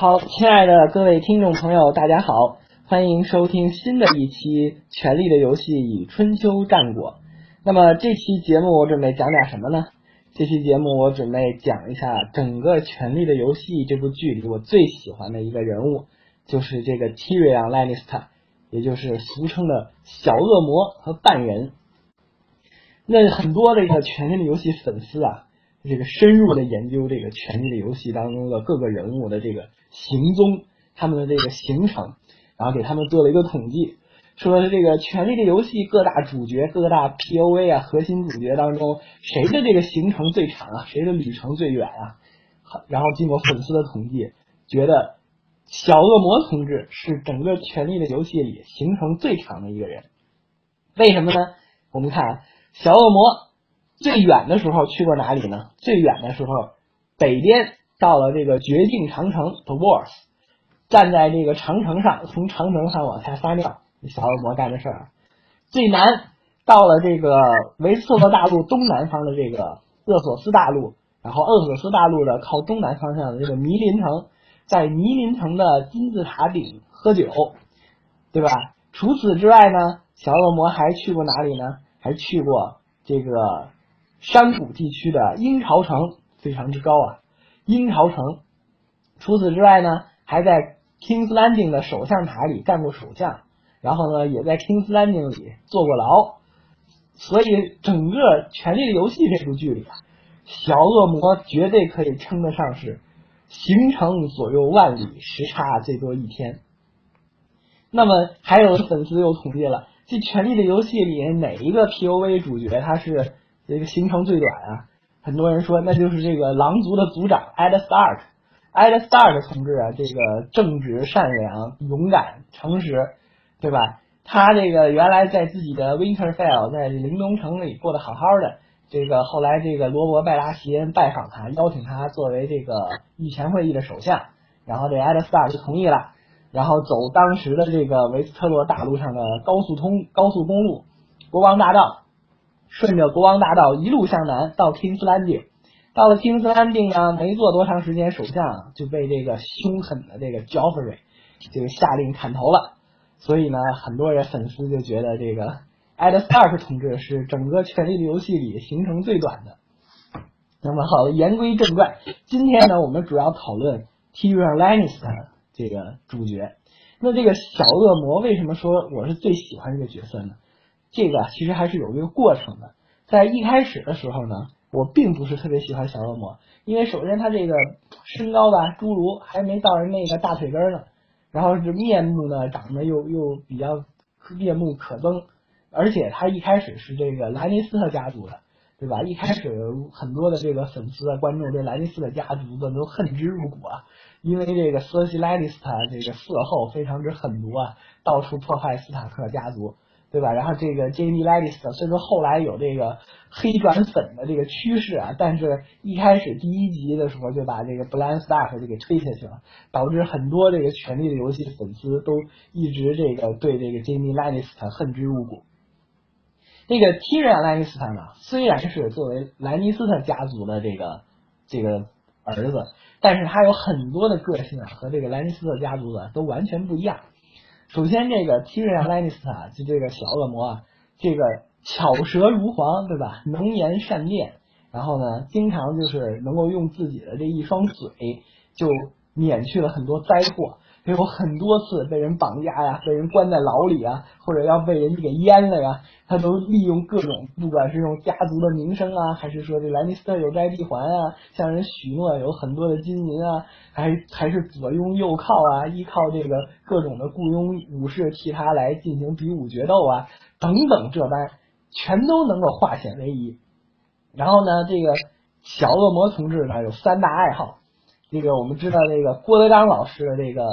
好，亲爱的各位听众朋友，大家好，欢迎收听新的一期《权力的游戏与春秋战国》。那么这期节目我准备讲点什么呢？这期节目我准备讲一下整个《权力的游戏》这部剧里我最喜欢的一个人物，就是这个 Tyrion Lannister，也就是俗称的小恶魔和半人。那很多这个《权力的游戏》粉丝啊。这个深入的研究这个《权力的游戏》当中的各个人物的这个行踪，他们的这个行程，然后给他们做了一个统计，说这个《权力的游戏》各大主角、各大 POV 啊核心主角当中，谁的这个行程最长啊？谁的旅程最远啊？然后经过粉丝的统计，觉得小恶魔同志是整个《权力的游戏》里行程最长的一个人。为什么呢？我们看小恶魔。最远的时候去过哪里呢？最远的时候，北边到了这个绝境长城 The Walls，站在这个长城上，从长城上往下撒尿，小恶魔干的事儿。最南到了这个维斯特洛大陆东南方的这个厄索斯大陆，然后厄索斯大陆的靠东南方向的这个迷林城，在迷林城的金字塔顶喝酒，对吧？除此之外呢，小恶魔还去过哪里呢？还去过这个。山谷地区的鹰巢城非常之高啊，鹰巢城。除此之外呢，还在 King's Landing 的首相塔里干过首相，然后呢，也在 King's Landing 里坐过牢。所以，整个《权力的游戏》这部剧里啊，小恶魔绝对可以称得上是行程左右万里，时差最多一天。那么，还有粉丝又统计了，这《权力的游戏》里哪一个 POV 主角他是？这个行程最短啊，很多人说那就是这个狼族的族长 Ed Stark，Ed Stark 同志啊，这个正直、善良、勇敢、诚实，对吧？他这个原来在自己的 Winterfell，在灵东城里过得好好的，这个后来这个罗伯拜拉席恩拜访他，邀请他作为这个御前会议的首相，然后这 Ed Stark 就同意了，然后走当时的这个维斯特洛大陆上的高速通高速公路，国王大道。顺着国王大道一路向南到 King's Landing，到了 King's Landing 呢，没坐多长时间，首相就被这个凶狠的这个 Joffrey 这个下令砍头了。所以呢，很多人粉丝就觉得这个 Ed Stark 同志是整个《权力的游戏》里行程最短的。那么好，言归正传，今天呢，我们主要讨论 Tyrion Lannister 这个主角。那这个小恶魔为什么说我是最喜欢这个角色呢？这个其实还是有一个过程的，在一开始的时候呢，我并不是特别喜欢小恶魔，因为首先他这个身高吧，侏儒还没到人那个大腿根呢，然后是面目呢长得又又比较面目可憎，而且他一开始是这个兰尼斯特家族的，对吧？一开始很多的这个粉丝啊观众对兰尼斯特家族的都恨之入骨啊，因为这个瑟西莱尼斯特这个色后非常之狠毒啊，到处破坏斯塔克家族。对吧？然后这个 Jamie Lannister 虽说后来有这个黑转粉的这个趋势啊，但是一开始第一集的时候就把这个 Bran Stark 就给推下去了，导致很多这个权力的游戏粉丝都一直这个对这个 Jamie Lannister 恨之入骨。这个 Tyrion Lannister 呢，虽然是作为兰尼斯特家族的这个这个儿子，但是他有很多的个性啊，和这个兰尼斯特家族的都完全不一样。首先，这个 Tyrion Lannister 就这个小恶魔啊，这个巧舌如簧，对吧？能言善辩，然后呢，经常就是能够用自己的这一双嘴，就免去了很多灾祸。有很多次被人绑架呀，被人关在牢里啊，或者要被人给淹了呀，他都利用各种，不管是用家族的名声啊，还是说这莱尼斯特有摘地环啊，向人许诺有很多的金银啊，还还是左拥右靠啊，依靠这个各种的雇佣武士替他来进行比武决斗啊，等等这般，全都能够化险为夷。然后呢，这个小恶魔同志呢有三大爱好。这个我们知道，这个郭德纲老师的这个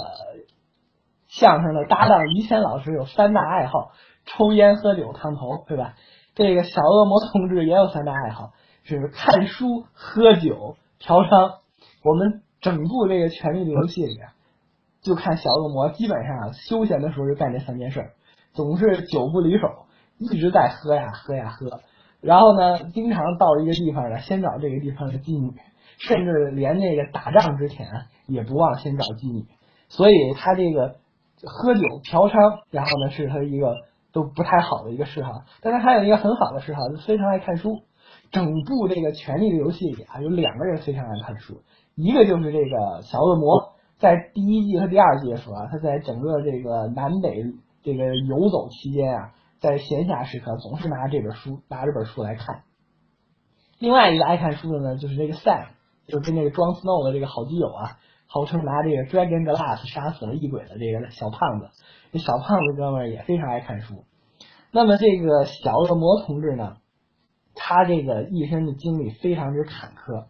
相声的搭档于谦老师有三大爱好：抽烟、喝酒、烫头，对吧？这个小恶魔同志也有三大爱好，是看书、喝酒、嫖娼。我们整部这个《权力的游戏》里面，就看小恶魔基本上休闲的时候就干这三件事，总是酒不离手，一直在喝呀喝呀喝。然后呢，经常到一个地方呢，先找这个地方的妓女。甚至连那个打仗之前也不忘先找妓女，所以他这个喝酒嫖娼，然后呢是他一个都不太好的一个嗜好。但他还有一个很好的嗜好，就非常爱看书。整部这个《权力的游戏》里啊，有两个人非常爱看书，一个就是这个小恶魔，在第一季和第二季的时候啊，他在整个这个南北这个游走期间啊，在闲暇时刻总是拿这本书拿这本书来看。另外一个爱看书的呢，就是这个 Sam，就是跟那个装 Snow 的这个好基友啊，号称拿这个 Dragon Glass 杀死了异鬼的这个小胖子。这小胖子哥们儿也非常爱看书。那么这个小恶魔同志呢？他这个一生的经历非常之坎坷，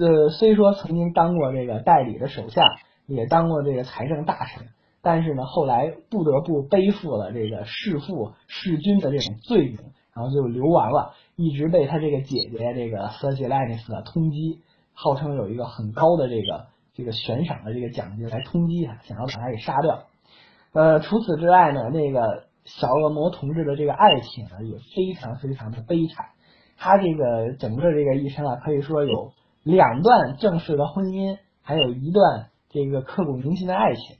呃，虽说曾经当过这个代理的手下，也当过这个财政大臣，但是呢，后来不得不背负了这个弑父弑君的这种罪名，然后就流亡了，一直被他这个姐姐这个瑟西莱尼斯通缉，号称有一个很高的这个这个悬赏的这个奖金来通缉他，想要把他给杀掉。呃，除此之外呢，那个小恶魔同志的这个爱情呢，也非常非常的悲惨。他这个整个这个一生啊，可以说有两段正式的婚姻，还有一段这个刻骨铭心的爱情。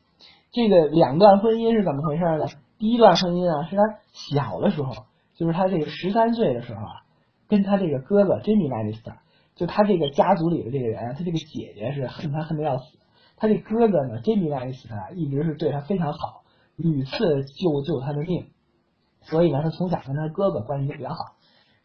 这个两段婚姻是怎么回事呢？第一段婚姻啊，是他小的时候，就是他这个十三岁的时候啊，跟他这个哥哥 Jamie Lannister，就他这个家族里的这个人，他这个姐姐是恨他恨得要死，他这哥哥呢，Jamie Lannister 一直是对他非常好，屡次救救他的命，所以呢，他从小跟他哥哥关系就比较好。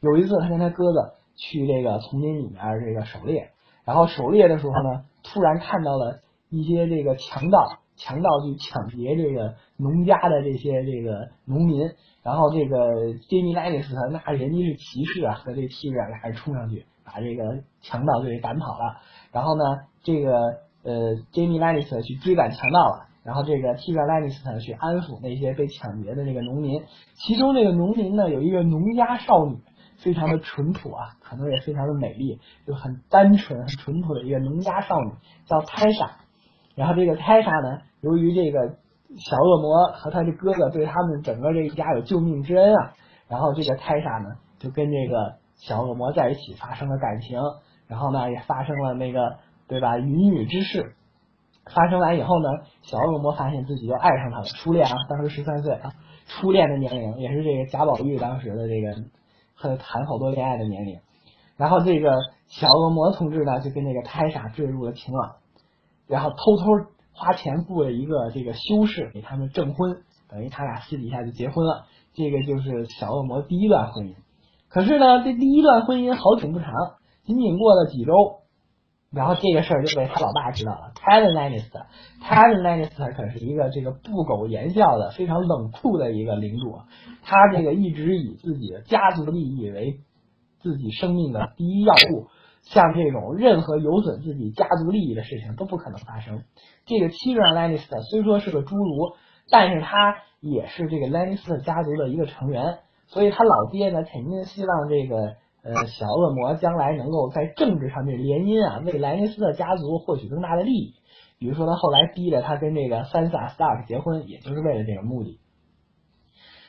有一次，他跟他哥哥去这个丛林里面这个狩猎，然后狩猎的时候呢，突然看到了一些这个强盗，强盗去抢劫这个农家的这些这个农民，然后这个杰米莱尼斯那人家是骑士啊，和这提尔俩人冲上去，把这个强盗就给赶跑了。然后呢，这个呃杰米莱尼斯去追赶强盗了，然后这个提尔莱尼斯去安抚那些被抢劫的那个农民，其中这个农民呢有一个农家少女。非常的淳朴啊，可能也非常的美丽，就很单纯、很淳朴的一个农家少女，叫泰莎。然后这个泰莎呢，由于这个小恶魔和他的哥哥对他们整个这一家有救命之恩啊，然后这个泰莎呢，就跟这个小恶魔在一起发生了感情，然后呢，也发生了那个对吧，云雨之事。发生完以后呢，小恶魔发现自己又爱上他了，初恋啊，当时十三岁啊，初恋的年龄，也是这个贾宝玉当时的这个。和谈好多恋爱的年龄，然后这个小恶魔同志呢，就跟那个泰莎坠入了情网，然后偷偷花钱雇了一个这个修士给他们证婚，等于他俩私底下就结婚了。这个就是小恶魔第一段婚姻。可是呢，这第一段婚姻好景不长，仅仅过了几周。然后这个事儿就被他老爸知道了。Tyrannus，Tyrannus 可是一个这个不苟言笑的、非常冷酷的一个领主。他这个一直以自己的家族利益为自己生命的第一要务，像这种任何有损自己家族利益的事情都不可能发生。这个 Tyrion Lannister 虽说是个侏儒，但是他也是这个 Lannister 家族的一个成员，所以他老爹呢肯定希望这个。呃，小恶魔将来能够在政治上面联姻啊，为莱尼斯特家族获取更大的利益。比如说，他后来逼着他跟这个三萨斯塔克结婚，也就是为了这个目的。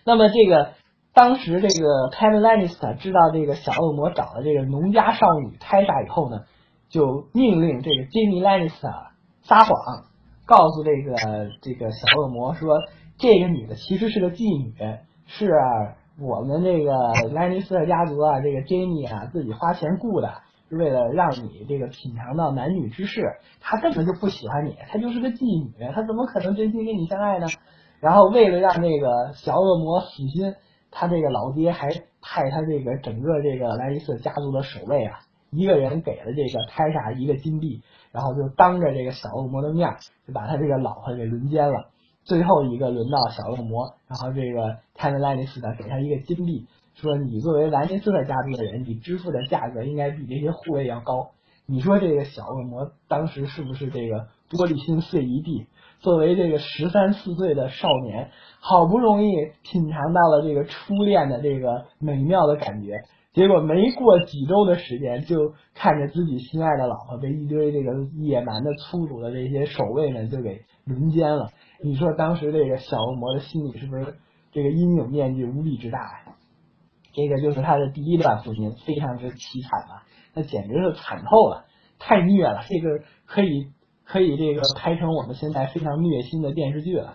那么，这个当时这个凯文莱尼斯特知道这个小恶魔找了这个农家少女泰莎以后呢，就命令这个杰米莱尼斯特撒谎，告诉这个这个小恶魔说，这个女的其实是个妓女，是。我们这个莱尼斯特家族啊，这个 Jamie 啊，自己花钱雇的，是为了让你这个品尝到男女之事。他根本就不喜欢你，他就是个妓女，他怎么可能真心跟你相爱呢？然后为了让这个小恶魔死心，他这个老爹还派他这个整个这个莱尼斯家族的守卫啊，一个人给了这个泰莎一个金币，然后就当着这个小恶魔的面，就把他这个老婆给轮奸了。最后一个轮到小恶魔，然后这个泰文莱尼斯呢给他一个金币，说你作为莱尼斯的家族的人，你支付的价格应该比这些护卫要高。你说这个小恶魔当时是不是这个玻璃心碎一地？作为这个十三四岁的少年，好不容易品尝到了这个初恋的这个美妙的感觉，结果没过几周的时间，就看着自己心爱的老婆被一堆这个野蛮的、粗鲁的这些守卫们就给轮奸了。你说当时这个小恶魔的心里是不是这个阴影面积无比之大呀？这个就是他的第一段婚姻，非常之凄惨啊，那简直是惨透了。太虐了，这个可以可以这个拍成我们现在非常虐心的电视剧了。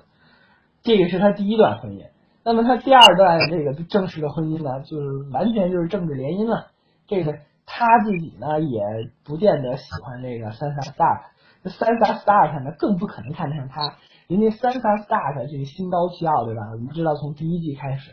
这个是他第一段婚姻，那么他第二段这个正式的婚姻呢，就是完全就是政治联姻了。这个他自己呢也不见得喜欢这个三 a Stark，这三 a Stark 呢更不可能看得上他。人家三 a Stark 这个心高气傲，对吧？我们知道从第一季开始，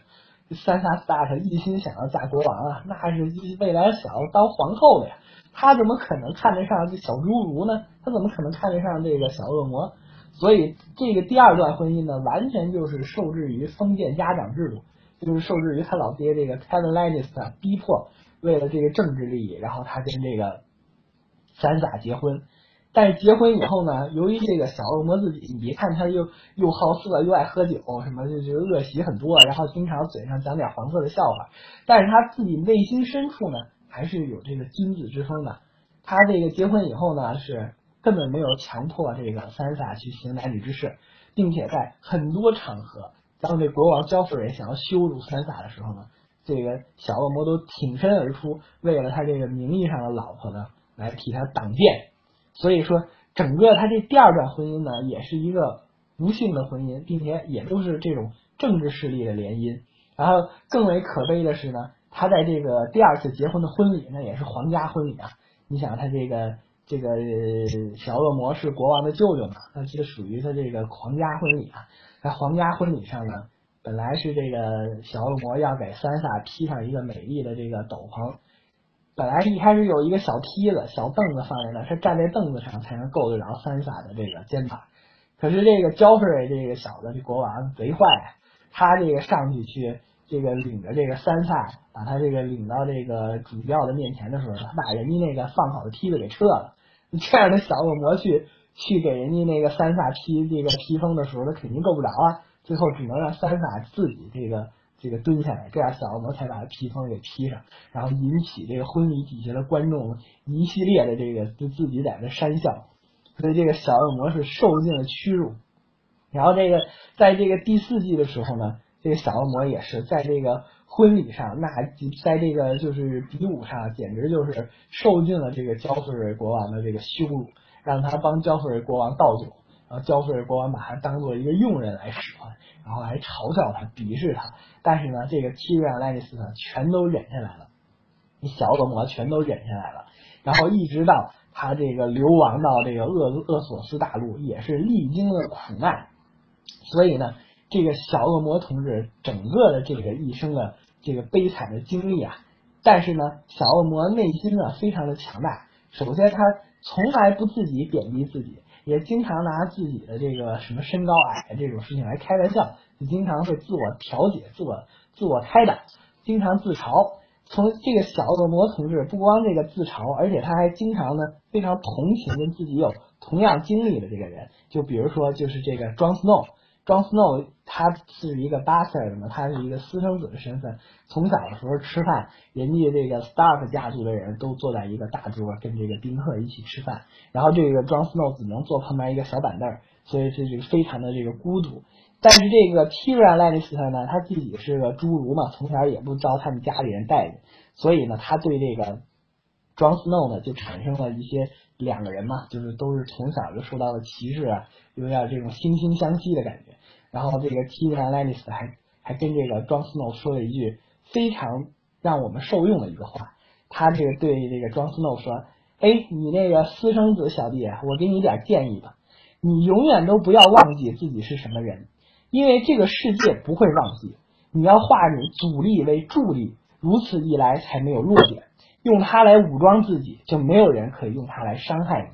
三 a Stark 一心想要嫁国王啊，那是未来想要当皇后的呀。他怎么可能看得上这小侏儒呢？他怎么可能看得上这个小恶魔？所以这个第二段婚姻呢，完全就是受制于封建家长制度，就是受制于他老爹这个 Kevin Lannister 逼迫，为了这个政治利益，然后他跟这个三傻结婚。但是结婚以后呢，由于这个小恶魔自己，你别看他又又好色又爱喝酒，什么就就恶习很多，然后经常嘴上讲点黄色的笑话，但是他自己内心深处呢，还是有这个君子之风的。他这个结婚以后呢，是。根本没有强迫这个三傻去行男女之事，并且在很多场合，当这国王焦弗瑞想要羞辱三傻的时候呢，这个小恶魔都挺身而出，为了他这个名义上的老婆呢，来替他挡箭。所以说，整个他这第二段婚姻呢，也是一个不幸的婚姻，并且也都是这种政治势力的联姻。然后更为可悲的是呢，他在这个第二次结婚的婚礼呢，也是皇家婚礼啊。你想他这个。这个小恶魔是国王的舅舅嘛？那这属于他这个皇家婚礼啊。在皇家婚礼上呢，本来是这个小恶魔要给三傻披上一个美丽的这个斗篷，本来一开始有一个小梯子、小凳子放在那，他站在凳子上才能够得着三傻的这个肩膀。可是这个焦弗瑞这个小子，这国王贼坏，他这个上去去。这个领着这个三萨，把他这个领到这个主教的面前的时候，他把人家那个放好的梯子给撤了。这样的小恶魔去去给人家那个三萨披这个披风的时候，他肯定够不着啊。最后只能让三萨自己这个这个蹲下来，这样小恶魔才把披风给披上，然后引起这个婚礼底下的观众一系列的这个就自己在那讪笑。所以这个小恶魔是受尽了屈辱。然后这个在这个第四季的时候呢。这个小恶魔也是在这个婚礼上，那在这个就是比武上，简直就是受尽了这个焦弗瑞国王的这个羞辱，让他帮焦弗瑞国王倒酒，然后焦弗瑞国王把他当做一个佣人来使唤，然后还嘲笑他、鄙视他。但是呢，这个提瑞安·兰尼斯特全都忍下来了，你小恶魔全都忍下来了，然后一直到他这个流亡到这个厄厄索斯大陆，也是历经了苦难，所以呢。这个小恶魔同志整个的这个一生的这个悲惨的经历啊，但是呢，小恶魔内心呢非常的强大。首先，他从来不自己贬低自己，也经常拿自己的这个什么身高矮这种事情来开玩笑，就经常会自我调节、自我自我开导，经常自嘲。从这个小恶魔同志不光这个自嘲，而且他还经常呢非常同情跟自己有同样经历的这个人，就比如说就是这个 Jon Snow。庄 Snow 他是一个 bastard 嘛，他是一个私生子的身份。从小的时候吃饭，人家这个 Stark 家族的人都坐在一个大桌，跟这个宾客一起吃饭。然后这个庄 Snow 只能坐旁边一个小板凳，所以这就非常的这个孤独。但是这个 Tyrion Lannister 呢，他自己是个侏儒嘛，从小也不遭他们家里人待见，所以呢，他对这个庄 Snow 呢就产生了一些两个人嘛，就是都是从小就受到了歧视啊，有点这种惺惺相惜的感觉。然后这个 Tyrion Lannister 还还跟这个 Jon Snow 说了一句非常让我们受用的一个话，他这个对这个 Jon Snow 说：“哎，你那个私生子小弟，我给你点建议吧，你永远都不要忘记自己是什么人，因为这个世界不会忘记。你要化你阻力为助力，如此一来才没有弱点，用它来武装自己，就没有人可以用它来伤害你。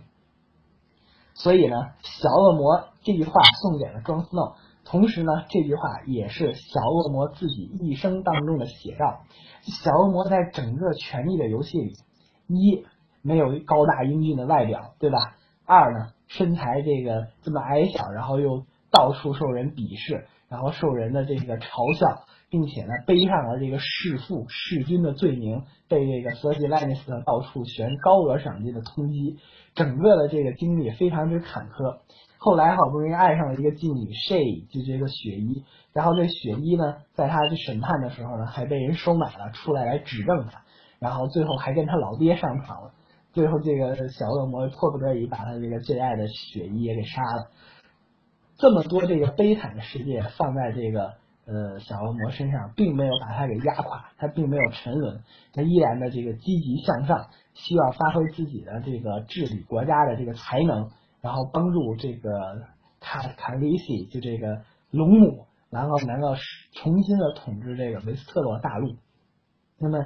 所以呢，小恶魔这句话送给了 Jon Snow。”同时呢，这句话也是小恶魔自己一生当中的写照。小恶魔在整个权力的游戏里，一没有高大英俊的外表，对吧？二呢，身材这个这么矮小，然后又到处受人鄙视，然后受人的这个嘲笑，并且呢，背上了这个弑父弑君的罪名，被这个瑟西莱尼斯特到处悬高额赏金的通缉，整个的这个经历非常之坎坷。后来好不容易爱上了一个妓女 She，就这个雪衣。然后这雪衣呢，在他去审判的时候呢，还被人收买了，出来来指证他。然后最后还跟他老爹上床了。最后这个小恶魔迫不得已把他这个最爱的雪衣也给杀了。这么多这个悲惨的世界放在这个呃小恶魔身上，并没有把他给压垮，他并没有沉沦，他依然的这个积极向上，希望发挥自己的这个治理国家的这个才能，然后帮助这个卡卡利西就这个龙母，然后能够重新的统治这个维斯特洛大陆。那么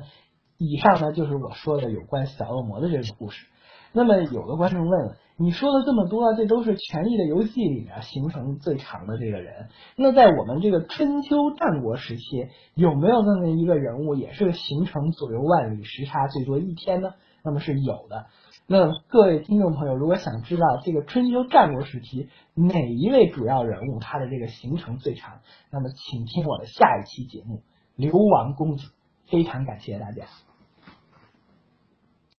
以上呢就是我说的有关小恶魔的这个故事。那么有的观众问，你说了这么多，这都是《权力的游戏》里面形成最长的这个人。那在我们这个春秋战国时期，有没有这么一个人物，也是形成左右万里时差最多一天呢？那么是有的。那各位听众朋友，如果想知道这个春秋战国时期哪一位主要人物他的这个行程最长，那么请听我的下一期节目《流亡公子》。非常感谢大家。